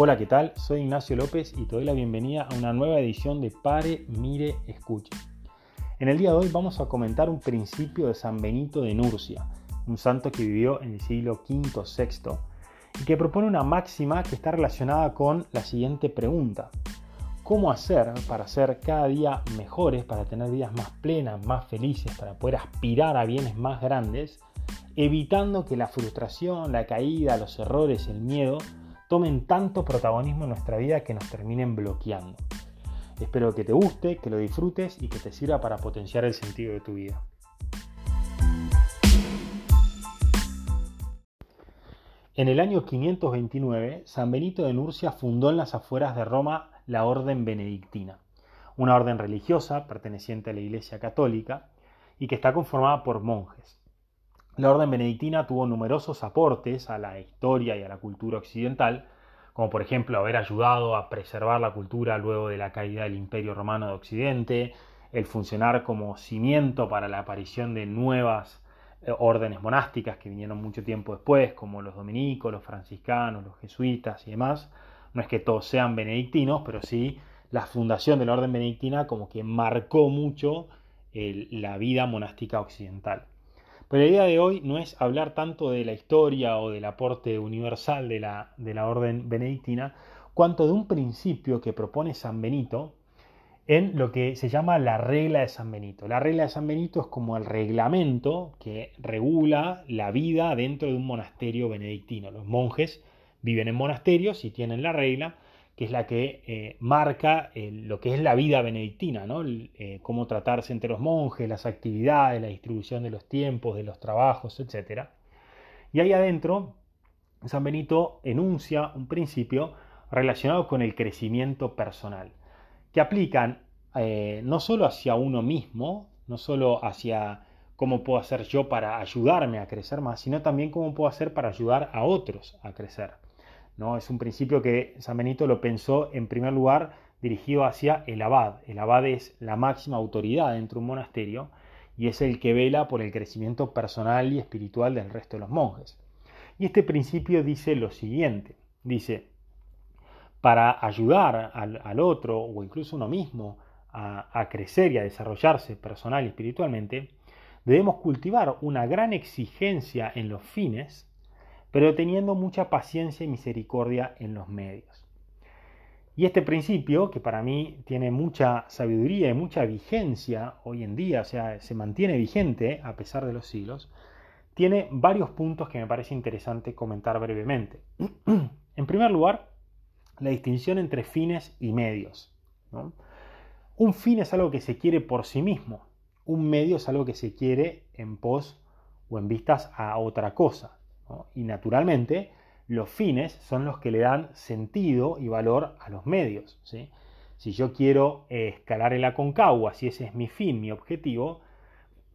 Hola, ¿qué tal? Soy Ignacio López y te doy la bienvenida a una nueva edición de Pare, Mire, Escuche. En el día de hoy vamos a comentar un principio de San Benito de Nurcia, un santo que vivió en el siglo V-VI y que propone una máxima que está relacionada con la siguiente pregunta. ¿Cómo hacer para ser cada día mejores, para tener vidas más plenas, más felices, para poder aspirar a bienes más grandes, evitando que la frustración, la caída, los errores, el miedo tomen tanto protagonismo en nuestra vida que nos terminen bloqueando. Espero que te guste, que lo disfrutes y que te sirva para potenciar el sentido de tu vida. En el año 529, San Benito de Nurcia fundó en las afueras de Roma la Orden Benedictina, una orden religiosa perteneciente a la Iglesia Católica y que está conformada por monjes. La orden benedictina tuvo numerosos aportes a la historia y a la cultura occidental, como por ejemplo haber ayudado a preservar la cultura luego de la caída del Imperio Romano de Occidente, el funcionar como cimiento para la aparición de nuevas eh, órdenes monásticas que vinieron mucho tiempo después, como los dominicos, los franciscanos, los jesuitas y demás. No es que todos sean benedictinos, pero sí la fundación de la orden benedictina como que marcó mucho la vida monástica occidental. Pero la idea de hoy no es hablar tanto de la historia o del aporte universal de la, de la orden benedictina, cuanto de un principio que propone San Benito en lo que se llama la regla de San Benito. La regla de San Benito es como el reglamento que regula la vida dentro de un monasterio benedictino. Los monjes viven en monasterios y tienen la regla que es la que eh, marca eh, lo que es la vida benedictina, ¿no? Eh, cómo tratarse entre los monjes, las actividades, la distribución de los tiempos, de los trabajos, etc. Y ahí adentro, San Benito enuncia un principio relacionado con el crecimiento personal, que aplican no solo hacia uno mismo, no solo hacia cómo puedo hacer yo para ayudarme a crecer más, sino también cómo puedo hacer para ayudar a otros a crecer. Es un principio que San Benito lo pensó en primer lugar dirigido hacia el abad. El abad es la máxima autoridad dentro de un monasterio y es el que vela por el crecimiento personal y espiritual del resto de los monjes. Y este principio dice lo siguiente, dice, para ayudar al, otro o incluso uno mismo a crecer y a desarrollarse personal y espiritualmente, debemos cultivar una gran exigencia en los fines pero teniendo mucha paciencia y misericordia en los medios. Y este principio, que para mí tiene mucha sabiduría y mucha vigencia hoy en día, o sea, se mantiene vigente a pesar de los siglos, tiene varios puntos que me parece interesante comentar brevemente. en primer lugar, la distinción entre fines y medios. Un fin es algo que se quiere por sí mismo, un medio es algo que se quiere en pos o en vistas a otra cosa. Y naturalmente, los fines son los que le dan sentido y valor a los medios. Si yo quiero eh, escalar en la Concagua, si ese es mi fin, mi objetivo,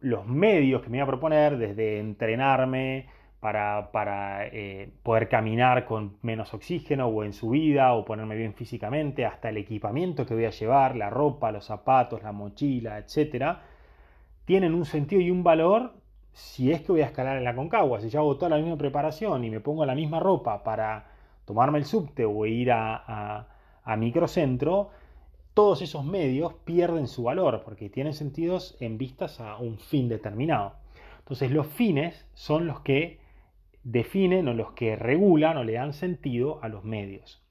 los medios que me voy a proponer, desde entrenarme para, eh, poder caminar con menos oxígeno o en subida o ponerme bien físicamente, hasta el equipamiento que voy a llevar, la ropa, los zapatos, la mochila, etc., tienen un sentido y un valor si es que voy a escalar en la Concagua, si yo hago toda la misma preparación y me pongo la misma ropa para tomarme el subte o ir a, microcentro, todos esos medios pierden su valor porque tienen sentidos en vistas a un fin determinado. Entonces los fines son los que definen o los que regulan o le dan sentido a los medios.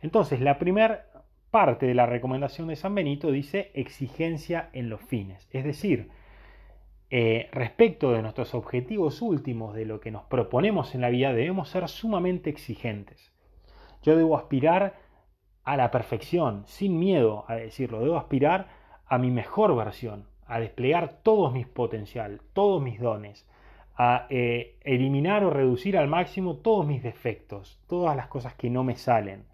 Entonces la primera parte de la recomendación de San Benito dice exigencia en los fines, es decir, eh, respecto de nuestros objetivos últimos, de lo que nos proponemos en la vida, debemos ser sumamente exigentes. Yo debo aspirar a la perfección, sin miedo a decirlo, debo aspirar a mi mejor versión, a desplegar todos mis potencial, todos mis dones, a eh, eliminar o reducir al máximo todos mis defectos, todas las cosas que no me salen.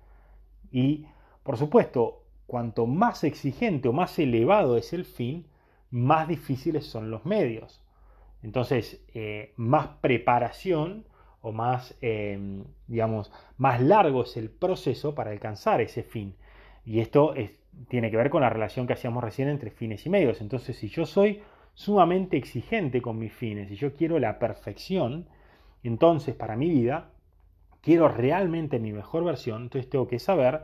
Y, por supuesto, cuanto más exigente o más elevado es el fin, más difíciles son los medios. Entonces, eh, más preparación o más, em, digamos, más largo es el proceso para alcanzar ese fin. Y esto tiene que ver con la relación que hacíamos recién entre fines y medios. Entonces, si yo soy sumamente exigente con mis fines, y yo quiero la perfección, entonces para mi vida quiero realmente mi mejor versión, entonces tengo que saber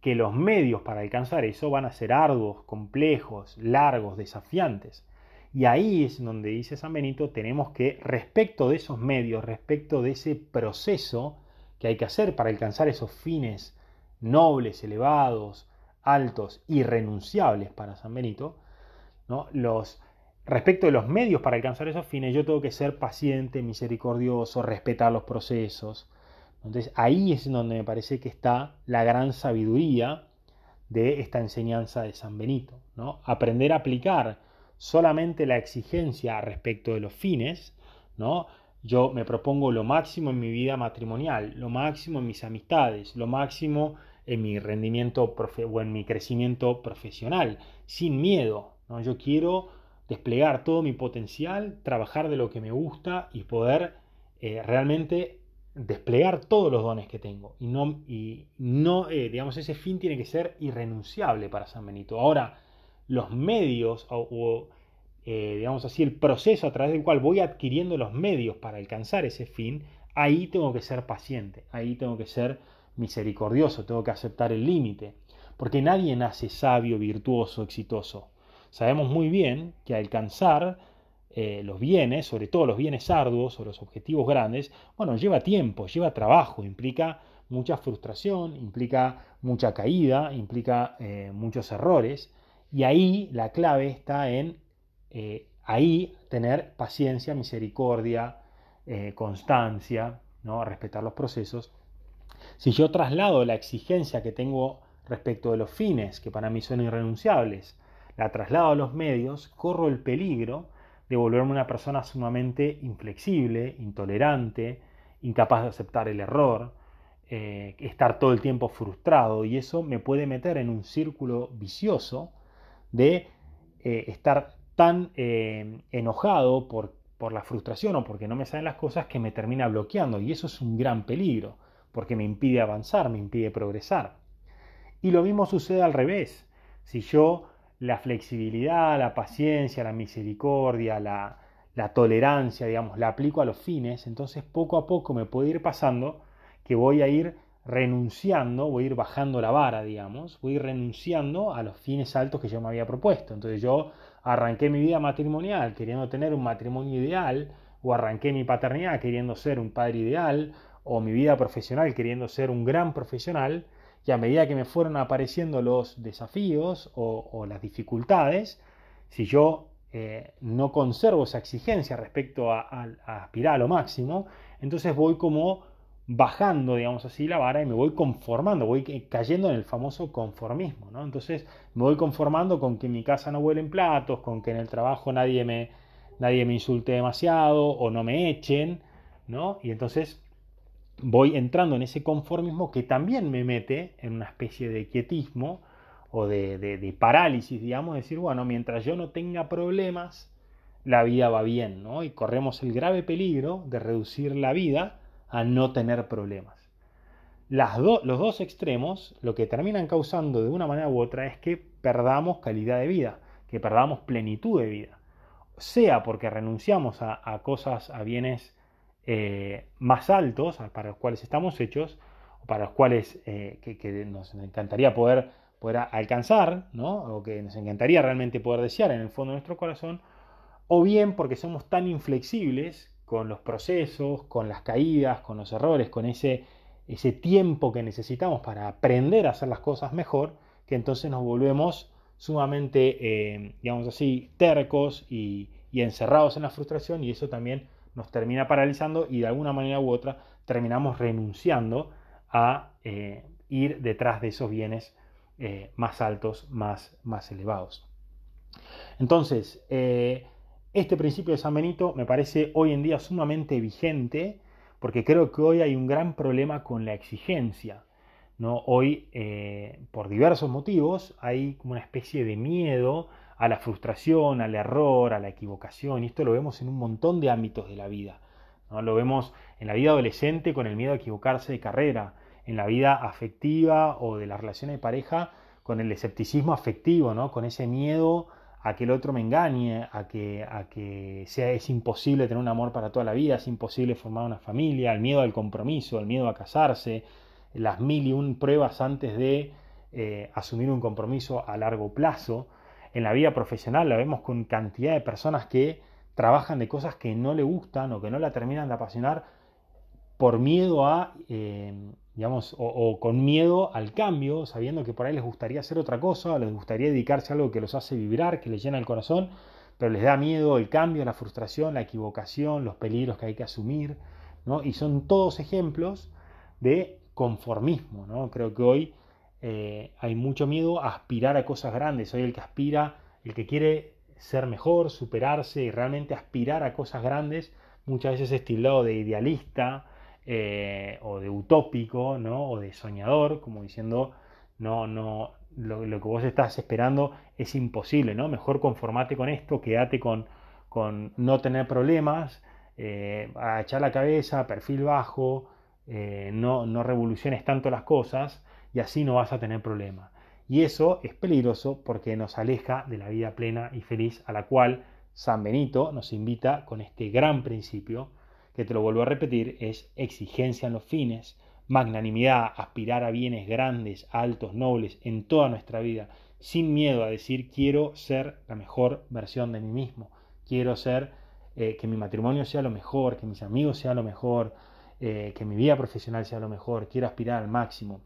que los medios para alcanzar eso van a ser arduos, complejos, largos, desafiantes. Y ahí es donde dice San Benito, tenemos que, respecto de esos medios, respecto de ese proceso que hay que hacer para alcanzar esos fines nobles, elevados, altos, irrenunciables para San Benito, ¿no? los, respecto de los medios para alcanzar esos fines, yo tengo que ser paciente, misericordioso, respetar los procesos. Entonces ahí es donde me parece que está la gran sabiduría de esta enseñanza de San Benito. ¿no? Aprender a aplicar solamente la exigencia respecto de los fines, ¿no? Yo me propongo lo máximo en mi vida matrimonial, lo máximo en mis amistades, lo máximo en mi rendimiento o en mi crecimiento profesional, sin miedo. ¿no? Yo quiero desplegar todo mi potencial, trabajar de lo que me gusta y poder eh, realmente desplegar todos los dones que tengo. Y no, y no eh, digamos, ese fin tiene que ser irrenunciable para San Benito. Ahora, los medios o, eh, digamos así, el proceso a través del cual voy adquiriendo los medios para alcanzar ese fin, ahí tengo que ser paciente, ahí tengo que ser misericordioso, tengo que aceptar el límite, porque nadie nace sabio, virtuoso, exitoso. Sabemos muy bien que alcanzar eh, los bienes, sobre todo los bienes arduos o los objetivos grandes, bueno, lleva tiempo, lleva trabajo, implica mucha frustración, implica mucha caída, implica eh, muchos errores, y ahí la clave está en eh, ahí tener paciencia, misericordia, constancia, ¿no? respetar los procesos si yo traslado la exigencia que tengo respecto de los fines, que para mí son irrenunciables, la traslado a los medios, corro el peligro de volverme una persona sumamente inflexible, intolerante, incapaz de aceptar el error, eh, estar todo el tiempo frustrado y eso me puede meter en un círculo vicioso de eh, estar tan eh, enojado por, por la frustración o porque no me salen las cosas que me termina bloqueando y eso es un gran peligro porque me impide avanzar, me impide progresar. Y lo mismo sucede al revés. Si yo la flexibilidad, la paciencia, la misericordia, la, tolerancia, digamos, la aplico a los fines, entonces poco a poco me puede ir pasando que voy a ir renunciando, voy a ir bajando la vara, digamos, voy a ir renunciando a los fines altos que yo me había propuesto. Entonces yo arranqué mi vida matrimonial queriendo tener un matrimonio ideal, o arranqué mi paternidad queriendo ser un padre ideal, o mi vida profesional queriendo ser un gran profesional, y a medida que me fueron apareciendo los desafíos o, las dificultades, si yo eh, no conservo esa exigencia respecto a, aspirar a lo máximo, entonces voy como bajando, digamos así, la vara y me voy conformando, voy cayendo en el famoso conformismo, ¿no? Entonces me voy conformando con que en mi casa no huelen platos, con que en el trabajo nadie me, nadie me insulte demasiado o no me echen, ¿no? Y entonces voy entrando en ese conformismo que también me mete en una especie de quietismo o de, parálisis, digamos, decir, bueno, mientras yo no tenga problemas, la vida va bien, ¿no? Y corremos el grave peligro de reducir la vida a no tener problemas. Las los dos extremos lo que terminan causando de una manera u otra es que perdamos calidad de vida, que perdamos plenitud de vida, sea porque renunciamos a, a cosas, a bienes eh, más altos para los cuales estamos hechos, o para los cuales eh, que, nos encantaría poder, poder alcanzar, ¿no? o que nos encantaría realmente poder desear en el fondo de nuestro corazón, o bien porque somos tan inflexibles con los procesos, con las caídas, con los errores, con ese, ese tiempo que necesitamos para aprender a hacer las cosas mejor, que entonces nos volvemos sumamente, eh, digamos así, tercos y, y encerrados en la frustración y eso también nos termina paralizando y de alguna manera u otra terminamos renunciando a eh, ir detrás de esos bienes eh, más altos, más, más elevados. Entonces, eh, este principio de San Benito me parece hoy en día sumamente vigente porque creo que hoy hay un gran problema con la exigencia. ¿no? Hoy, por diversos motivos, hay una especie de miedo a la frustración, al error, a la equivocación, y esto lo vemos en un montón de ámbitos de la vida. ¿no? Lo vemos en la vida adolescente con el miedo a equivocarse de carrera, en la vida afectiva o de la relación de pareja con el escepticismo afectivo, ¿no? con ese miedo a que el otro me engañe, a que, a que sea, es imposible tener un amor para toda la vida, es imposible formar una familia, el miedo al compromiso, el miedo a casarse, las mil y un pruebas antes de eh, asumir un compromiso a largo plazo. En la vida profesional la vemos con cantidad de personas que trabajan de cosas que no le gustan o que no la terminan de apasionar por miedo a, eh, digamos, o, con miedo al cambio, sabiendo que por ahí les gustaría hacer otra cosa, les gustaría dedicarse a algo que los hace vibrar, que les llena el corazón, pero les da miedo el cambio, la frustración, la equivocación, los peligros que hay que asumir, ¿no? Y son todos ejemplos de conformismo, ¿no? Creo que hoy eh, hay mucho miedo a aspirar a cosas grandes, hoy el que aspira, el que quiere ser mejor, superarse y realmente aspirar a cosas grandes, muchas veces es tildado de idealista eh, o de utópico, ¿no? O de soñador, como diciendo, no, no, lo, que vos estás esperando es imposible, ¿no? Mejor conformate con esto, quédate con, con no tener problemas, eh, echar la cabeza, perfil bajo, no, no revoluciones tanto las cosas y así no vas a tener problemas. Y eso es peligroso porque nos aleja de la vida plena y feliz a la cual San Benito nos invita con este gran principio, que te lo vuelvo a repetir, es exigencia en los fines, magnanimidad, aspirar a bienes grandes, altos, nobles en toda nuestra vida, sin miedo a decir quiero ser la mejor versión de mí mismo, quiero ser eh, que mi matrimonio sea lo mejor, que mis amigos sean lo mejor, eh, que mi vida profesional sea lo mejor, quiero aspirar al máximo.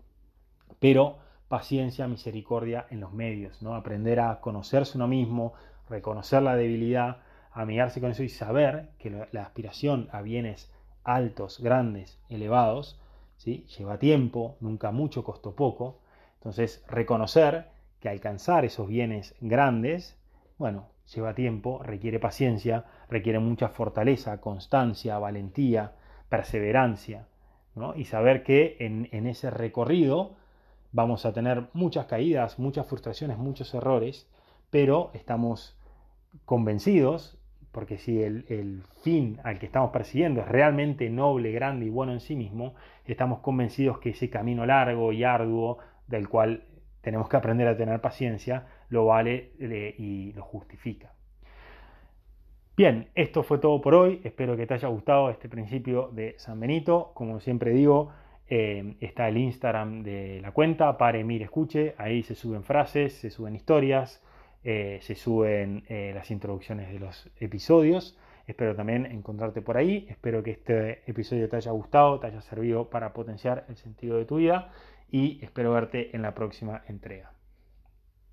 Pero paciencia, misericordia en los medios, ¿no? Aprender a conocerse uno mismo, reconocer la debilidad, amigarse con eso y saber que la, aspiración a bienes altos, grandes, elevados, ¿sí? lleva tiempo, nunca mucho, costó poco. Entonces, reconocer que alcanzar esos bienes grandes, bueno, lleva tiempo, requiere paciencia, requiere mucha fortaleza, constancia, valentía, perseverancia, ¿no? y saber que en, en ese recorrido vamos a tener muchas caídas, muchas frustraciones, muchos errores, pero estamos convencidos, porque si el, fin al que estamos persiguiendo es realmente noble, grande y bueno en sí mismo, estamos convencidos que ese camino largo y arduo del cual tenemos que aprender a tener paciencia, lo vale y lo justifica. Bien, esto fue todo por hoy. Espero que te haya gustado este principio de San Benito. Como siempre digo, eh, está el Instagram de la cuenta, pare, mire, escuche. Ahí se suben frases, se suben historias, eh, se suben eh, las introducciones de los episodios. Espero también encontrarte por ahí. Espero que este episodio te haya gustado, te haya servido para potenciar el sentido de tu vida y espero verte en la próxima entrega.